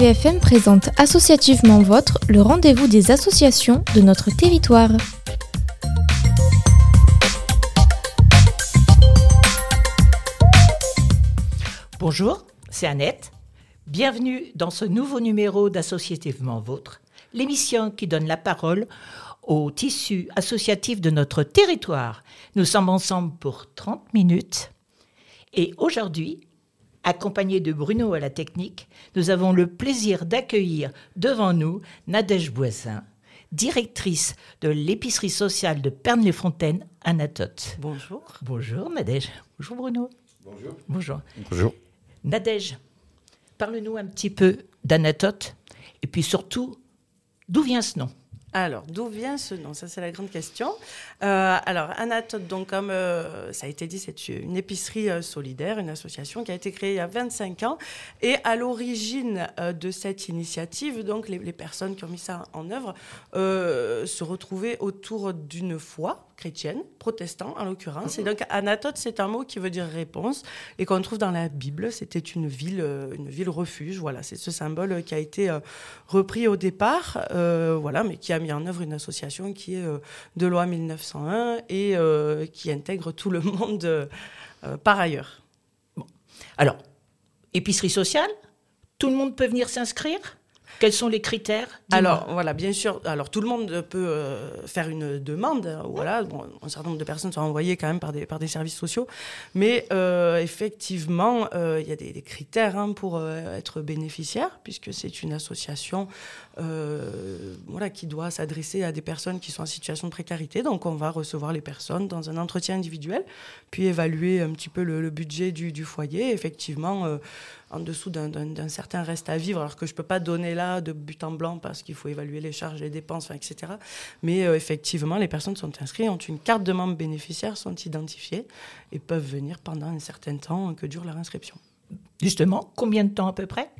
RCVFM présente Associativement Votre, le rendez-vous des associations de notre territoire. Bonjour, c'est Annette. Bienvenue dans ce nouveau numéro d'Associativement Vôtre, l'émission qui donne la parole au tissu associatif de notre territoire. Nous sommes ensemble pour 30 minutes et aujourd'hui, accompagné de Bruno à la technique, nous avons le plaisir d'accueillir devant nous Nadège Boisin, directrice de l'épicerie sociale de Pernes-les-Fontaines, Anatote. Bonjour. Bonjour Nadège. Bonjour Bruno. Bonjour. Bonjour. Bonjour. Nadège, parle-nous un petit peu d'Anatote et puis surtout, d'où vient ce nom? Alors, d'où vient ce nom? Ça, c'est la grande question. Euh, alors, Anatote, donc, comme euh, ça a été dit, c'est une épicerie euh, solidaire, une association qui a été créée il y a 25 ans. Et à l'origine de cette initiative, donc, les, personnes qui ont mis ça en œuvre se retrouvaient autour d'une foi chrétienne, protestant en l'occurrence. Et donc, Anatote, c'est un mot qui veut dire réponse et qu'on trouve dans la Bible. C'était une ville, euh, une ville refuge. Voilà, c'est ce symbole qui a été euh, repris au départ, euh, voilà, mais qui a mis en œuvre une association qui est de loi 1901 et euh, qui intègre tout le monde euh, par ailleurs. Alors, épicerie sociale, tout le monde peut venir s'inscrire? Quels sont les critères. Alors voilà, bien sûr. Alors tout le monde peut euh, faire une demande. Voilà, bon, un certain nombre de personnes sont envoyées quand même par des par des services sociaux, mais euh, effectivement, euh, il y a des, critères hein, pour être bénéficiaire, puisque c'est une association voilà qui doit s'adresser à des personnes qui sont en situation de précarité. Donc on va recevoir les personnes dans un entretien individuel, puis évaluer un petit peu le, le budget du, du foyer. Effectivement. En dessous d'un- certain reste à vivre, alors que je ne peux pas donner là de but en blanc parce qu'il faut évaluer les charges, les dépenses, etc. Mais euh, effectivement, les personnes sont inscrites, ont une carte de membre bénéficiaire, sont identifiées et peuvent venir pendant un certain temps que dure leur inscription. Justement, combien de temps à peu près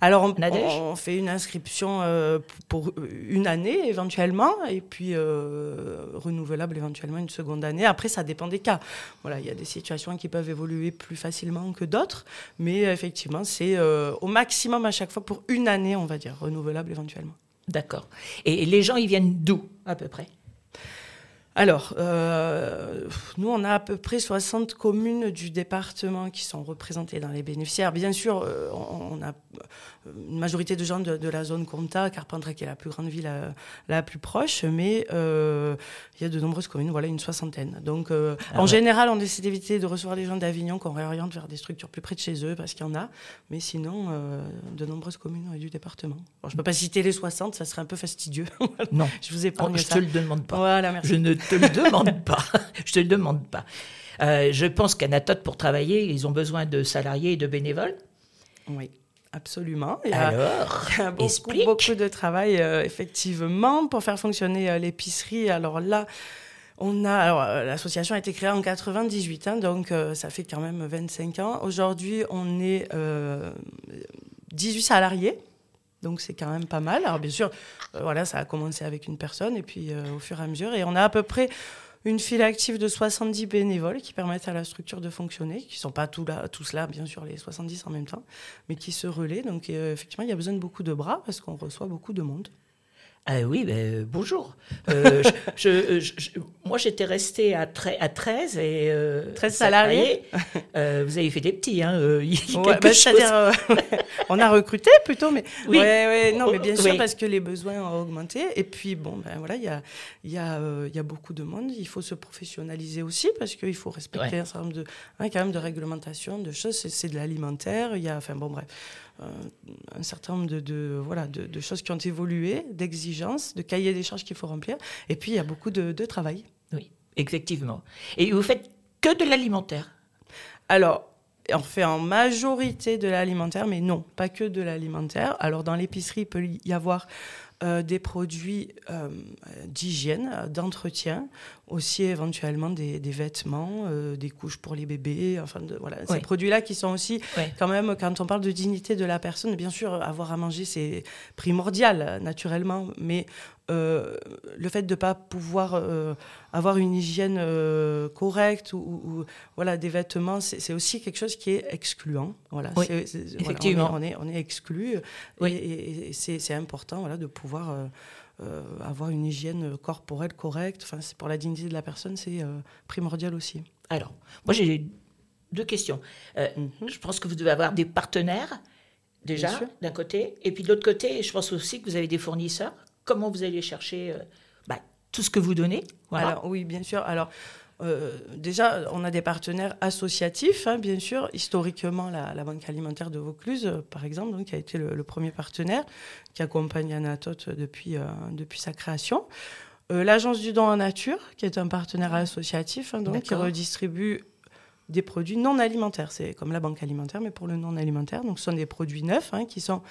Alors, on, fait une inscription euh, pour une année éventuellement, et puis euh, renouvelable éventuellement une seconde année. Après, ça dépend des cas. Voilà, il y a des situations qui peuvent évoluer plus facilement que d'autres, mais euh, effectivement, c'est euh, au maximum à chaque fois pour une année, on va dire, renouvelable éventuellement. D'accord. Et les gens, ils viennent d'où à peu près? Alors, euh, nous, on a à peu près 60 communes du département qui sont représentées dans les bénéficiaires. Bien sûr, euh, on, a euh, une majorité de gens de, de la zone Comta, Carpentras qui est la plus grande ville euh, la plus proche, mais euh, il y a de nombreuses communes, voilà, une soixantaine. Donc, euh, Ah en ouais. général, on essaie d'éviter de recevoir les gens d'Avignon qu'on réoriente vers des structures plus près de chez eux, parce qu'il y en a, mais sinon, de nombreuses communes du département. Je ne peux pas citer les 60, ça serait un peu fastidieux. Non. je vous Oh, je ça. te le demande pas. Voilà, merci. Je ne te le demande pas. Je te le demande pas. Euh, je pense qu'Anatote, pour travailler, ils ont besoin de salariés et de bénévoles. Oui, absolument. Il y a, Alors, il y a beaucoup, de travail, euh, effectivement, pour faire fonctionner euh, l'épicerie. Alors là, on a, l'association a été créée en 98, hein, donc euh, ça fait quand même 25 ans. Aujourd'hui, on est euh, 18 salariés. Donc c'est quand même pas mal. Alors bien sûr, euh, voilà, ça a commencé avec une personne et puis euh, au fur et à mesure, et on a à peu près une file active de 70 bénévoles qui permettent à la structure de fonctionner, qui sont pas tous là, tous là, bien sûr, les 70 en même temps, mais qui se relaient. Donc euh, effectivement, il y a besoin de beaucoup de bras parce qu'on reçoit beaucoup de monde. Ah oui, ben, euh, bonjour. Euh, je- je- je- moi, j'étais restée à, à 13 et... euh, 13 ça- salariés. euh, vous avez fait des petits, hein. Ouais, bah. C'est-à-dire, euh, on a recruté plutôt, mais Oui. ouais, ouais, non, mais bien sûr Oui. parce que les besoins ont augmenté. Et puis bon, ben voilà, il y a, il y a, il y a beaucoup de monde. Il faut se professionnaliser aussi parce qu'il faut respecter un certain nombre de, hein, quand même, de réglementations, de choses. C'est, de l'alimentaire. Il y a, enfin bon, bref, un certain nombre de, de voilà, de, de choses qui ont évolué, d'exigences, de cahiers des charges qu'il faut remplir. Et puis il y a beaucoup de, de travail. Oui, effectivement. Et vous faites que de l'alimentaire? Alors, on fait en majorité de l'alimentaire, mais non, pas que de l'alimentaire. Alors, dans l'épicerie, il peut y avoir euh, des produits euh, d'hygiène, euh, d'entretien, aussi éventuellement des, des vêtements, euh, des couches pour les bébés, enfin, de, voilà, ces produits-là qui sont aussi, Ouais. quand même, quand on parle de dignité de la personne, bien sûr, avoir à manger, c'est primordial, naturellement, mais euh, le fait de ne pas pouvoir euh, avoir une hygiène euh, correcte ou, voilà des vêtements, c'est aussi quelque chose qui est excluant. Voilà, effectivement, on, est, on, est, exclu et, c'est important voilà de pouvoir avoir une hygiène corporelle correcte. Enfin, pour la dignité de la personne, c'est primordial aussi. Alors, moi j'ai deux questions. Mhm. Je pense que vous devez avoir des partenaires déjà, d'un côté. Et puis de l'autre côté, je pense aussi que vous avez des fournisseurs. Comment vous allez chercher euh, bah, tout ce que vous donnez voilà. Oui, bien sûr. Alors, euh, déjà, on a des partenaires associatifs, hein, bien sûr. Historiquement, la, Banque alimentaire de Vaucluse, euh, par exemple, donc, qui a été le, premier partenaire qui accompagne Anatote depuis, depuis sa création. L'Agence du don en nature, qui est un partenaire associatif, hein, donc, qui redistribue des produits non alimentaires. C'est comme la banque alimentaire, mais pour le non alimentaire. Donc, ce sont des produits neufs hein, qui sont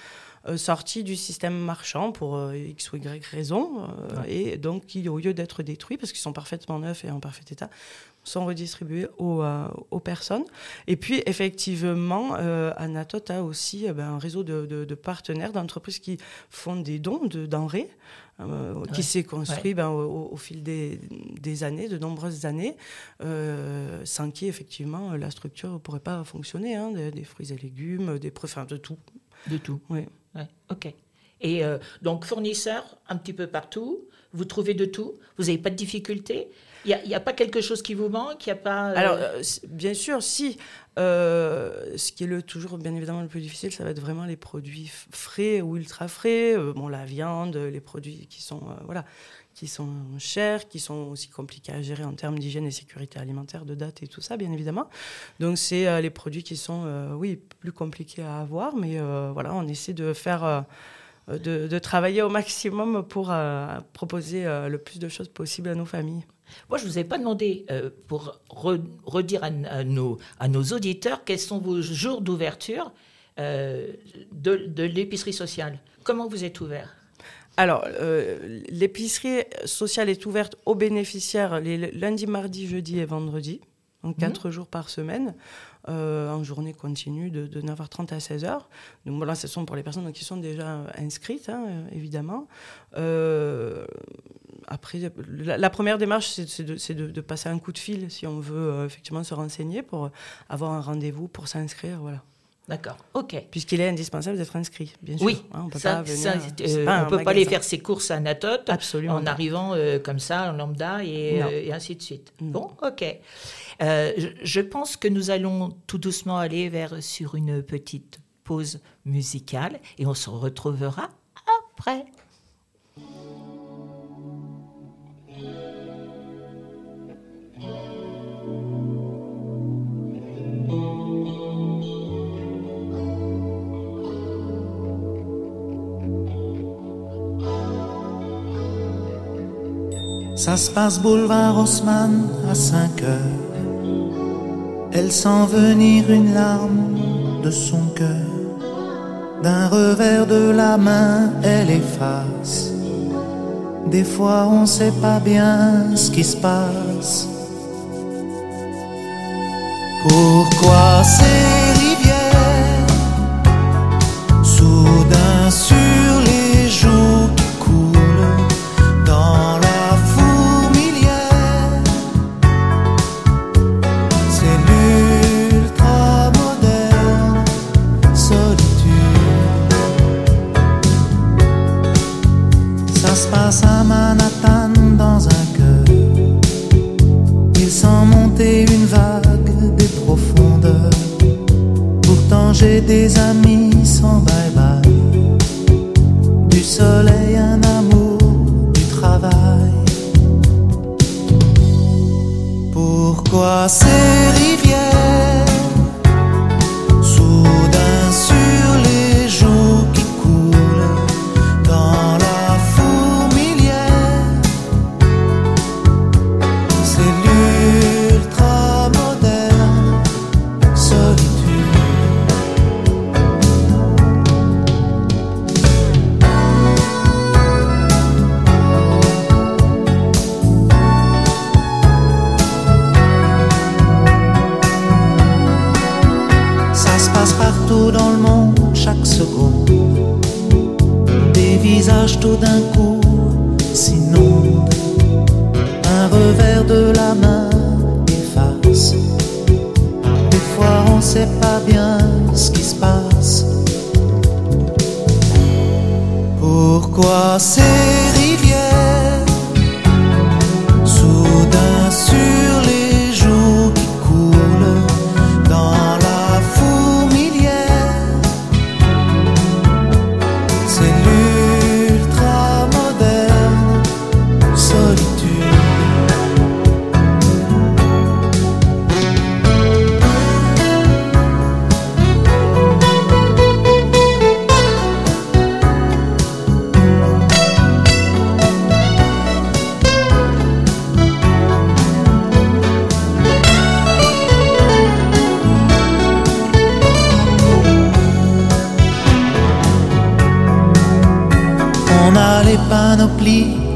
euh, sortis du système marchand pour euh, X ou Y raison, euh, et donc qui, au lieu d'être détruits, parce qu'ils sont parfaitement neufs et en parfait état, sont redistribués aux, aux personnes. Et puis, effectivement, Anatot a aussi ben, un réseau de, de partenaires, d'entreprises qui font des dons de denrées. Euh, qui s'est construit ben, au, fil des, des, années, de nombreuses années, euh, sans qui effectivement la structure ne pourrait pas fonctionner. Hein, des, fruits et légumes, des, enfin, de tout. De tout. Oui. ok. Et euh, donc fournisseurs un petit peu partout, vous trouvez de tout, vous n'avez pas de difficultés il n'y a, pas quelque chose qui vous manque? Il y a pas. Alors, bien sûr, si. Euh, ce qui est le, toujours bien évidemment le plus difficile, ça va être vraiment les produits frais ou ultra frais, euh, bon, la viande, les produits qui sont, euh, voilà, qui sont chers, qui sont aussi compliqués à gérer en termes d'hygiène et sécurité alimentaire, de date et tout ça, bien évidemment. Donc c'est les produits qui sont, oui, plus compliqués à avoir, mais voilà, on essaie de faire... De, travailler au maximum pour proposer le plus de choses possibles à nos familles. Moi, je ne vous ai pas demandé, euh, pour redire à, nos, à, nos, auditeurs, quels sont vos jours d'ouverture euh, de, l'épicerie sociale. Comment vous êtes ouvert? Alors, euh, l'épicerie sociale est ouverte aux bénéficiaires les lundis, mardis, jeudi et vendredi, donc mhm. quatre jours par semaine. en journée continue de, 9h30 à 16h. Donc voilà, ce sont pour les personnes qui sont déjà inscrites, hein, évidemment après, la, première démarche, c'est de, passer un coup de fil si on veut euh, effectivement se renseigner pour avoir un rendez-vous pour s'inscrire. Voilà. D'accord, ok. Puisqu'il est indispensable d'être inscrit, bien sûr. Oui, hein, on peut pas, euh, peut pas aller faire ses courses à Natot en arrivant euh, comme ça, en lambda, et, ainsi de suite. Bon, ok. Je, je, pense que nous allons tout doucement aller vers sur une petite pause musicale et on se retrouvera après. Ça se passe boulevard Haussmann à 5 heures. Elle sent venir une larme de son cœur. D'un revers de la main, elle efface. Des fois, on sait pas bien ce qui se passe. Pourquoi ces sans bye-bye. Du soleil, un amour, du travail. Pourquoi ces rivières sait pas bien ce qui se passe. Pourquoi ces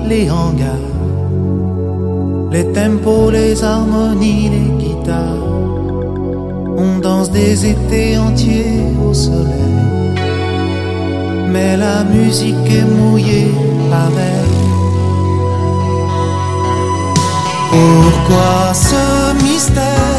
les hangars, les tempos, les harmonies, les guitares. On danse des étés entiers au soleil. Mais la musique est mouillée pareil. Pourquoi ce mystère?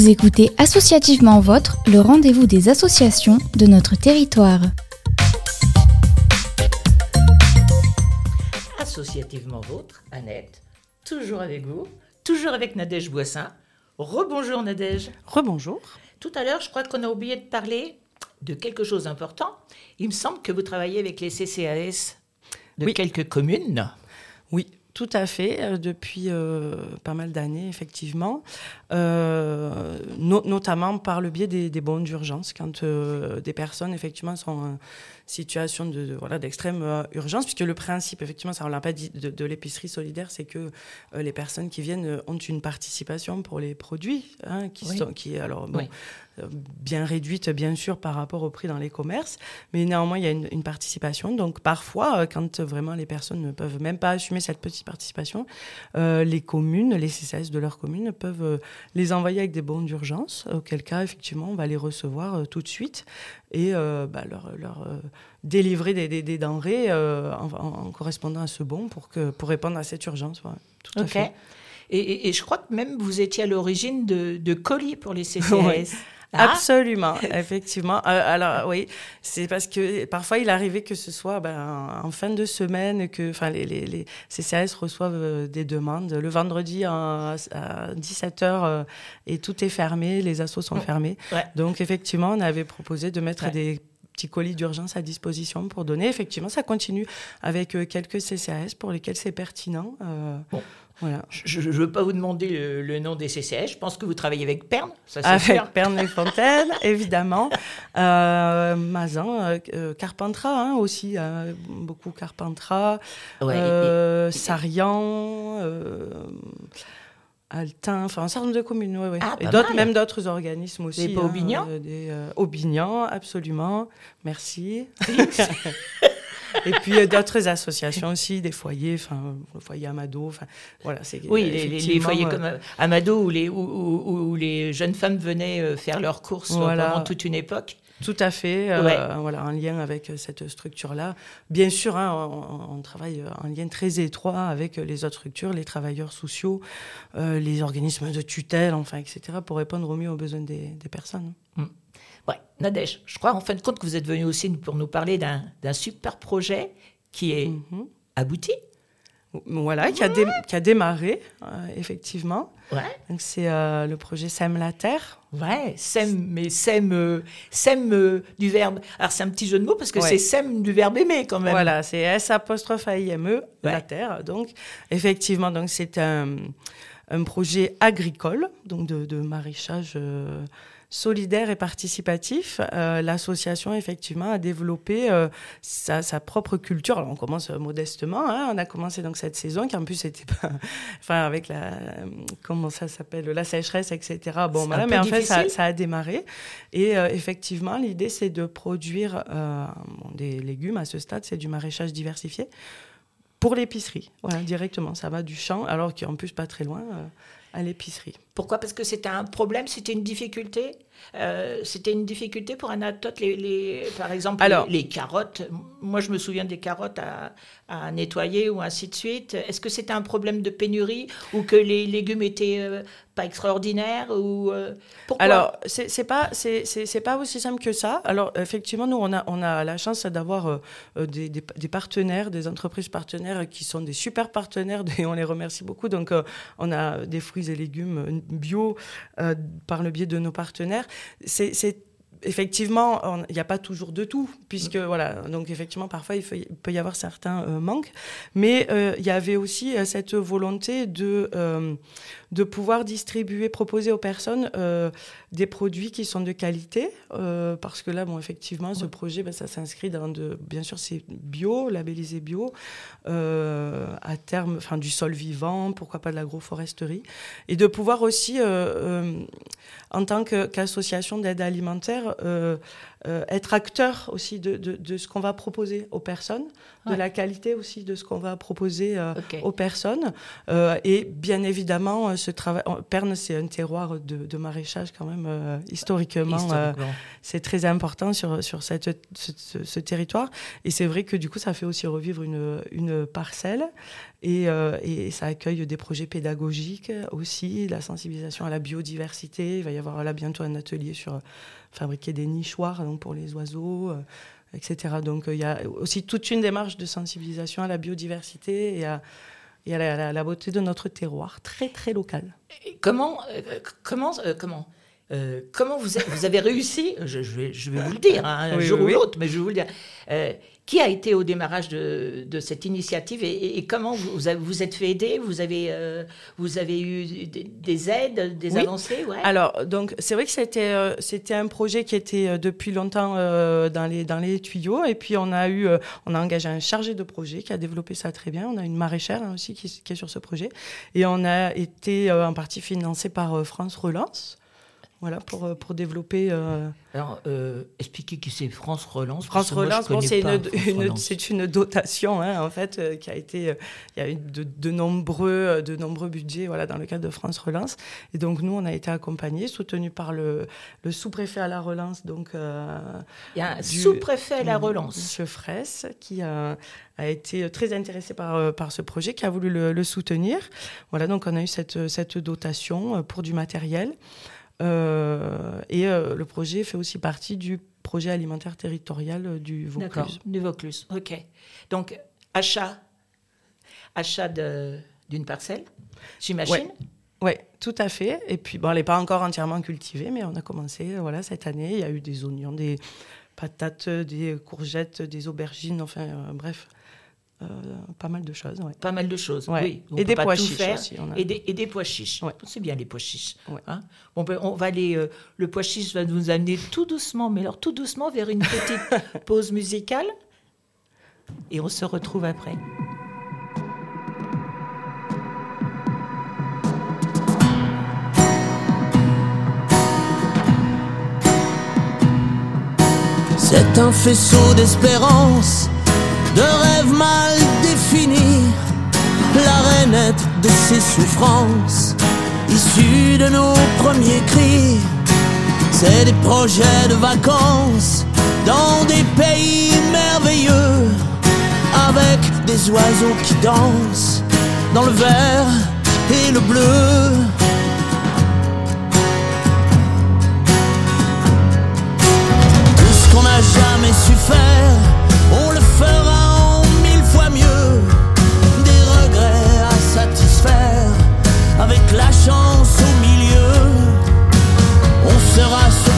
Vous écoutez Associativement Votre, le rendez-vous des associations de notre territoire. Associativement vôtre, Annette, toujours avec vous, toujours avec Nadège Boissin. Rebonjour Nadège. Rebonjour. Tout à l'heure, je crois qu'on a oublié de parler de quelque chose d'important. Il me semble que vous travaillez avec les CCAS de Oui. quelques communes. Oui, tout à fait, euh, depuis euh, pas mal d'années, effectivement, Euh, no- notamment par le biais des, des bons d'urgence, quand euh, des personnes, effectivement, sont en situation de, de- voilà, d'extrême euh, urgence, puisque le principe, effectivement, ça on l'a pas dit, de, de l'épicerie solidaire, c'est que les personnes qui viennent ont une participation pour les produits, hein, qui Oui. sont, qui, alors, bon, Oui. bien réduite, bien sûr, par rapport au prix dans les commerces, mais néanmoins, il y a une, une participation. Donc, parfois, quand vraiment les personnes ne peuvent même pas assumer cette petite participation, euh, les communes, les CCAS de leur commune peuvent les envoyer avec des bons d'urgence, auquel cas, effectivement, on va les recevoir euh, tout de suite et euh, bah, leur, leur, euh, délivrer des, des- des denrées en, correspondant à ce bon pour, que, pour répondre à cette urgence. ouais, tout à fait. Et, et- et je crois que même vous étiez à l'origine de, de colis pour les CCAS. Ah, Absolument, effectivement. Euh, alors oui, c'est parce que parfois il arrivait que ce soit ben, en fin de semaine que enfin, les, les, les CCAS reçoivent euh, des demandes. Le vendredi à, à 17h et tout est fermé, les assos sont fermés. Ouais. Donc effectivement, on avait proposé de mettre Ouais. des petits colis d'urgence à disposition pour donner. Effectivement, ça continue avec euh, quelques CCAS pour lesquels c'est pertinent. euh, Bon. Voilà. Je ne veux pas vous demander le, le nom des CCAS. Je pense que vous travaillez avec Perne, ça c'est Avec sûr. Perne-les-Fontaines, évidemment. Euh, Mazan, euh, euh, Carpentras hein, aussi, euh, beaucoup Carpentras. Ouais, et- euh, et- Sarian, Altin, enfin un certain nombre de communes, ouais, ouais. Ah, et d'autres, même d'autres organismes aussi. Des hein, Aubignan euh, Des euh, Aubignan, absolument. Merci. et puis d'autres associations aussi, des foyers, enfin le foyer Amado, enfin voilà, c'est Oui, les, foyers euh, comme euh, Amado où les, où, où- où les jeunes femmes venaient euh, faire leurs courses Voilà. pendant toute une époque. Tout à fait, euh, voilà, en lien avec cette structure-là. Bien sûr, hein, on, on travaille en lien très étroit avec les autres structures, les travailleurs sociaux, euh, les organismes de tutelle, enfin, etc., pour répondre au mieux aux besoins des, des personnes. Ouais, Nadège, je crois en fin de compte que vous êtes venu aussi pour nous parler d'un super projet qui est Mhm. abouti. Voilà, qui a, dé- qui a démarré, euh, effectivement. Ouais. C'est euh, le projet Sème la Terre. Ouais, sème, mais sème, euh, sème du verbe. Alors c'est un petit jeu de mots parce que Ouais. c'est sème du verbe aimer quand même. Voilà, c'est S apostrophe A I M E, la. Terre. Donc, effectivement, donc c'est un, un projet agricole, donc de, de maraîchage solidaire et participatif. Euh, L'association, effectivement, a développé euh, sa, sa propre culture. Alors, on commence euh, modestement. hein. On a commencé donc cette saison qui, en plus, était pas, enfin, avec la, comment ça s'appelle, la sécheresse, etc. Bon, voilà, mais en fait, ça, a démarré. Et euh, effectivement, l'idée, c'est de produire bon, des légumes à ce stade, c'est du maraîchage diversifié pour l'épicerie. Voilà, directement. Ça va du champ, alors qu'en plus, pas très loin, euh, à l'épicerie. Pourquoi? Parce que c'était un problème, c'était une difficulté. Euh, c'était une difficulté pour Anatote, les, les, par exemple, Alors- les, les carottes. Moi, je me souviens des carottes à, à nettoyer ou ainsi de suite. Est-ce que c'était un problème de pénurie ou que les légumes étaient euh, pas extraordinaires ou euh, pourquoi? Alors, c'est pas, c'est- pas aussi simple que ça. Alors, effectivement, nous, on a, on a la chance d'avoir des, des- des partenaires, des entreprises partenaires qui sont des super partenaires et on les remercie beaucoup. Donc, on a des fruits et légumes euh, bio euh, par le biais de nos partenaires. C'est c'est- Effectivement, il n'y a pas toujours de tout, puisque voilà, donc effectivement, parfois il, faut- il peut y avoir certains euh, manques, mais euh, il y avait aussi euh, cette volonté de, de pouvoir distribuer, proposer aux personnes des produits qui sont de qualité, parce que là, bon, effectivement, ce projet, ben, ça s'inscrit dans de, bien sûr, c'est bio, labellisé bio, à terme, enfin, du sol vivant, pourquoi pas de l'agroforesterie, et de pouvoir aussi, en tant qu'association d'aide alimentaire, euh, euh, être acteur aussi de, de, de ce qu'on va proposer aux personnes, de la qualité aussi de ce qu'on va proposer euh, aux personnes. Euh, et bien évidemment, ce travail, Perne, c'est un terroir de, de maraîchage quand même historiquement. Historiquement. c'est très important sur, sur cette, ce, ce- ce territoire. Et c'est vrai que du coup, ça fait aussi revivre une, une parcelle. Et, et ça accueille des projets pédagogiques aussi, la sensibilisation à la biodiversité. Il va y avoir là bientôt un atelier sur fabriquer des nichoirs donc pour les oiseaux, euh, etc. Donc euh, il y a aussi toute une démarche de sensibilisation à la biodiversité et à, et à la, la- la beauté de notre terroir, très très local. Et Comment, euh, comment, euh, comment, euh, comment vous, a- vous avez réussi je, je vais, je vais vous le dire, hein, un Oui, jour oui, ou oui. l'autre, mais je vais vous le dire. Euh, qui a été au démarrage de, de cette initiative et, comment vous vous, avez- vous êtes fait aider? Vous avez, euh, vous avez eu des, des aides, des Oui. avancées? Ouais. Alors, donc, c'est vrai que c'était, euh, c'était un projet qui était euh, depuis longtemps euh, dans, les, dans les tuyaux. Et puis, on a eu, on a engagé un chargé de projet qui a développé ça très bien. On a une maraîchère hein, aussi qui, qui est sur ce projet. Et on a été en partie financé par France Relance. Voilà, pour, euh, pour développer. euh, Alors, euh, expliquez qui c'est France Relance. France Relance, bon, c'est une, une- une dotation, hein, en fait, euh, qui a été. il y a eu de, de nombreux, de nombreux budgets voilà, dans le cadre de France Relance. Et donc, nous, on a été accompagnés, soutenus par le, le sous-préfet à la relance, donc. Il y a un sous-préfet à la relance. Monsieur Fraisse, qui a, a été très intéressé par, par ce projet, qui a voulu le, le soutenir. Voilà, donc on a eu cette, cette dotation pour du matériel. Euh, et euh, le projet fait aussi partie du projet alimentaire territorial euh, du D'accord, Vaucluse. du Vaucluse. Ok. Donc, achat, achat d'une parcelle, j'imagine. Oui, tout à fait. Et puis, bon, elle n'est pas encore entièrement cultivée, mais on a commencé voilà, cette année. Il y a eu des oignons, des patates, des courgettes, des aubergines, enfin, euh, bref, euh, pas mal de choses. ouais. Pas mal de choses. Ouais. Oui, on Et des pois chiches faire. aussi, on a- Et, des, et des pois chiches. Ouais. C'est bien les pois chiches. Ouais. Hein on, peut- on va aller. euh, le pois chiche va nous amener tout doucement, mais alors tout doucement vers une petite pause musicale. Et on se retrouve après. C'est un faisceau d'espérance, de rêves mal définis, la rainette de ses souffrances, issues de nos premiers cris. C'est des projets de vacances dans des pays merveilleux, avec des oiseaux qui dansent dans le vert et le bleu. Tout ce qu'on n'a jamais su faire, sera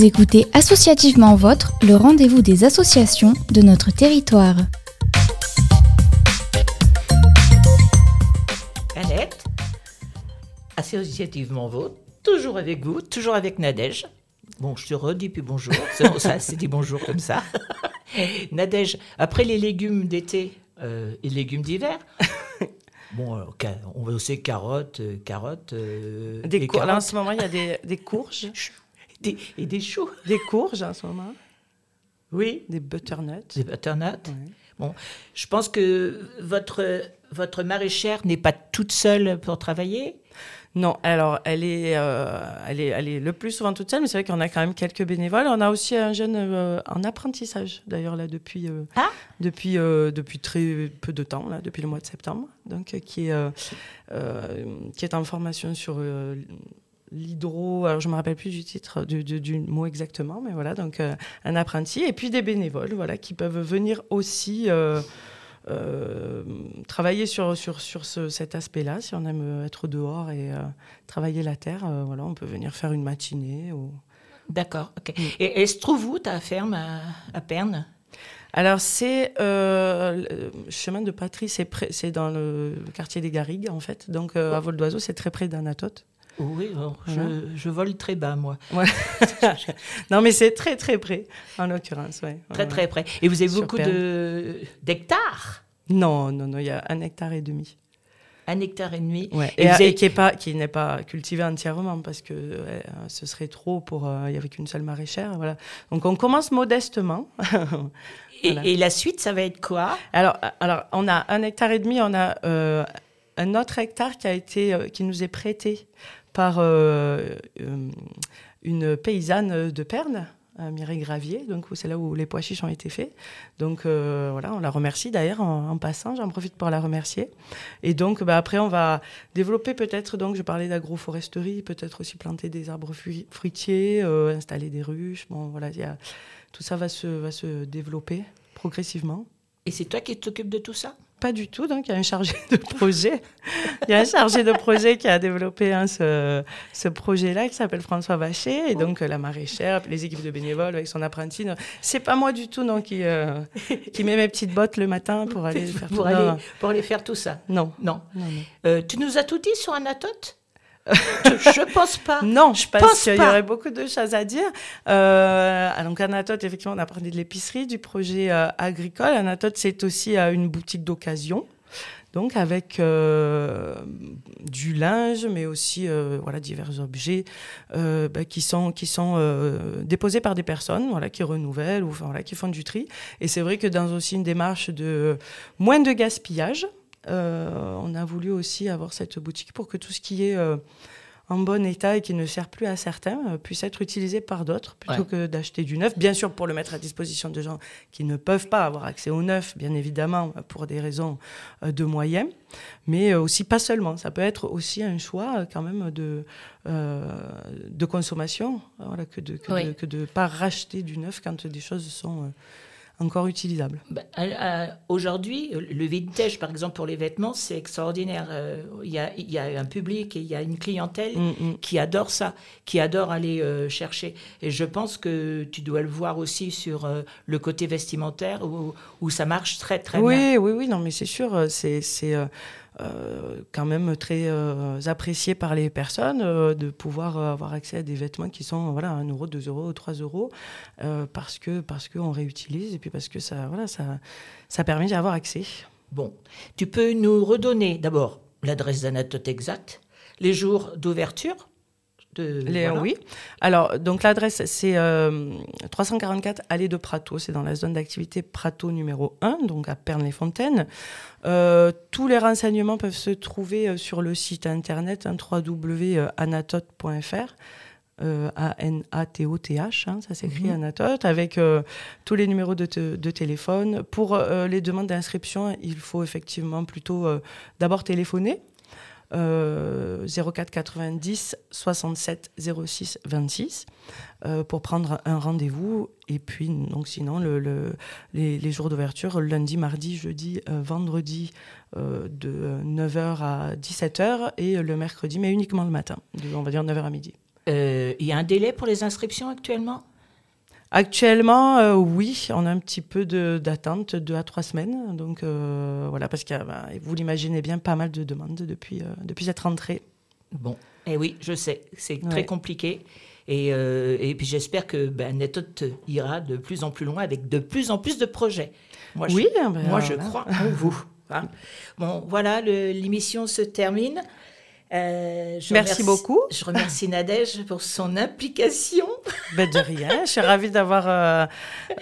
Vous écoutez Associativement Votre, le rendez-vous des associations de notre territoire. Annette, associativement vôtre, toujours avec vous, toujours avec Nadège. Bon, je te redis puis bonjour. C'est bon, ça, c'est dit bonjour comme ça. Nadège, après les légumes d'été euh, et légumes d'hiver, bon, euh, on va aussi carottes, euh, carottes, euh, Des et là, en ce moment, il y a des, des courges. Des- et des choux. Des courges en ce moment. Oui, Des butternuts. des butternuts. Bon, je pense que votre, votre maraîchère n'est pas toute seule pour travailler. Non, alors elle est, euh, elle est, elle est le plus souvent toute seule, mais c'est vrai qu'on a quand même quelques bénévoles. On a aussi un jeune euh, en apprentissage, d'ailleurs là depuis, euh, Ah. depuis, euh, depuis très peu de temps, là, depuis le mois de septembre, donc qui est, qui est en formation sur l'hydro. Alors je me rappelle plus du titre du, du- du mot exactement, mais voilà, donc euh, un apprenti et puis des bénévoles, voilà, qui peuvent venir aussi. euh, euh, travailler sur, sur, sur ce- cet aspect-là, si on aime être dehors et travailler la terre, voilà, on peut venir faire une matinée. Ou... D'accord, ok. Mm. Et, et se trouve où ta ferme à, à Perne? Alors, c'est euh, le chemin de Patrie, c'est dans le, le quartier des Garrigues, en fait. Donc, euh, à vol d'oiseau, c'est très près d'Anatote. Oui, Voilà. je, je vole très bas, moi. non, mais c'est très, très près, en l'occurrence. Ouais. Très, très près. Et vous avez Sur beaucoup d'hectares? Non, non, non, il y a un hectare et demi. Un hectare et demi. Ouais. Et Et, vous avez- et qui pas, n'est pas cultivé entièrement parce que ouais, euh, ce serait trop pour euh, il y avait qu'une seule maraîchère, voilà. Donc on commence modestement. Et, la suite, ça va être quoi? Alors, alors on a un hectare et demi, on a euh, un autre hectare qui a été, euh, qui nous est prêté par euh, euh, une paysanne de Perne. Mireille Gravier, donc c'est là où les pois chiches ont été faits. Donc voilà, on la remercie d'ailleurs en, passant, j'en profite pour la remercier. Et donc bah, après on va développer peut-être, donc je parlais d'agroforesterie, peut-être aussi planter des arbres fruitiers, installer des ruches. Bon voilà, tout ça va se, va se développer progressivement. Et c'est toi qui t'occupes de tout ça? Pas du tout, donc il y a un chargé de projet. Il y a un chargé de projet qui a développé hein, ce, ce projet-là qui s'appelle François Vacher. Et donc la maraîchère, les équipes de bénévoles avec son apprenti. C'est pas moi du tout non, qui, euh, qui met mes petites bottes le matin pour aller faire pour, tout. aller, pour aller faire tout ça Non. Non. Non, non. Euh, tu nous as tout dit sur Anatote? je, pense pas. Non, je pense qu'il y aurait beaucoup de choses à dire. Euh, donc, Anatote, effectivement, on a parlé de l'épicerie, du projet euh, agricole. Anatote, c'est aussi euh, une boutique d'occasion. donc avec euh, du linge, mais aussi voilà divers objets bah, qui sont qui sont déposés par des personnes, voilà qui renouvellent ou enfin, voilà qui font du tri. Et c'est vrai que dans aussi une démarche de moins de gaspillage, on a voulu aussi avoir cette boutique pour que tout ce qui est en bon état et qui ne sert plus à certains euh, puisse être utilisé par d'autres plutôt que d'acheter du neuf. Bien sûr, pour le mettre à disposition de gens qui ne peuvent pas avoir accès au neuf, bien évidemment, pour des raisons euh, de moyens, mais euh, aussi pas seulement. Ça peut être aussi un choix quand même de, de consommation, voilà, que de ne que de, pas racheter du neuf quand des choses sont encore utilisable. Bah, aujourd'hui, le vintage, par exemple, pour les vêtements, c'est extraordinaire. Euh, il y, a, un public et il y a une clientèle mm, mm. qui adore ça, qui adore aller euh, chercher. Et je pense que tu dois le voir aussi sur euh, le côté vestimentaire où, où, ça marche très, très bien. Oui, oui, oui, non, mais c'est sûr. C'est euh, quand même très euh, apprécié par les personnes euh, de pouvoir avoir accès à des vêtements qui sont voilà 1 euro, 2 euros, 3 euros parce que parce qu'on réutilise et puis parce que ça voilà ça ça permet d'y avoir accès. Bon, tu peux nous redonner d'abord l'adresse d'Anatote exacte, les jours d'ouverture de, Oui. Alors, donc l'adresse, c'est 344 Allée de Prato. C'est dans la zone d'activité Prato numéro 1, donc à Pernes-les-Fontaines. Euh, tous les renseignements peuvent se trouver euh, sur le site internet hein, www.anatote.fr. Euh, A-N-A-T-O-T-H, hein, ça s'écrit mhm. Anatote, avec tous les numéros de, de téléphone. Pour les demandes d'inscription, il faut effectivement plutôt d'abord téléphoner 04 90 67 06 26 pour prendre un rendez-vous. Et puis, donc, sinon, le, les, jours d'ouverture, lundi, mardi, jeudi, euh, vendredi, euh, de 9h à 17h et le mercredi, mais uniquement le matin, on va dire 9h à midi. Euh, il y a un délai pour les inscriptions actuellement? Actuellement, euh, oui, on a un petit peu d'attente, deux à trois semaines. Donc euh, voilà, parce que bah, vous l'imaginez bien, pas mal de demandes depuis, euh, depuis cette rentrée. Bon, et eh oui, je sais, c'est très compliqué. Et, et puis j'espère que ben, ira de plus en plus loin avec de plus en plus de projets. Moi, oui, je, ben, moi, je crois en vous. Hein. Bon, voilà, l'émission se termine. Euh, Merci beaucoup. Je remercie Nadège pour son implication. Ben de rien, je suis ravie d'avoir euh,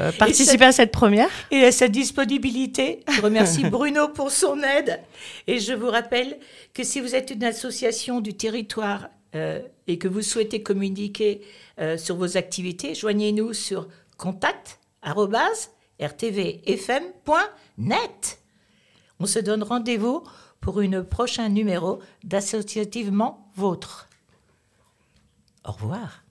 euh, participé à cette première. Et à sa disponibilité. Je remercie Bruno pour son aide. Et je vous rappelle que si vous êtes une association du territoire et que vous souhaitez communiquer sur vos activités, joignez-nous sur contact.rtvfm.net. On se donne rendez-vous pour une prochain numéro d'Associativement Vôtre. Au revoir.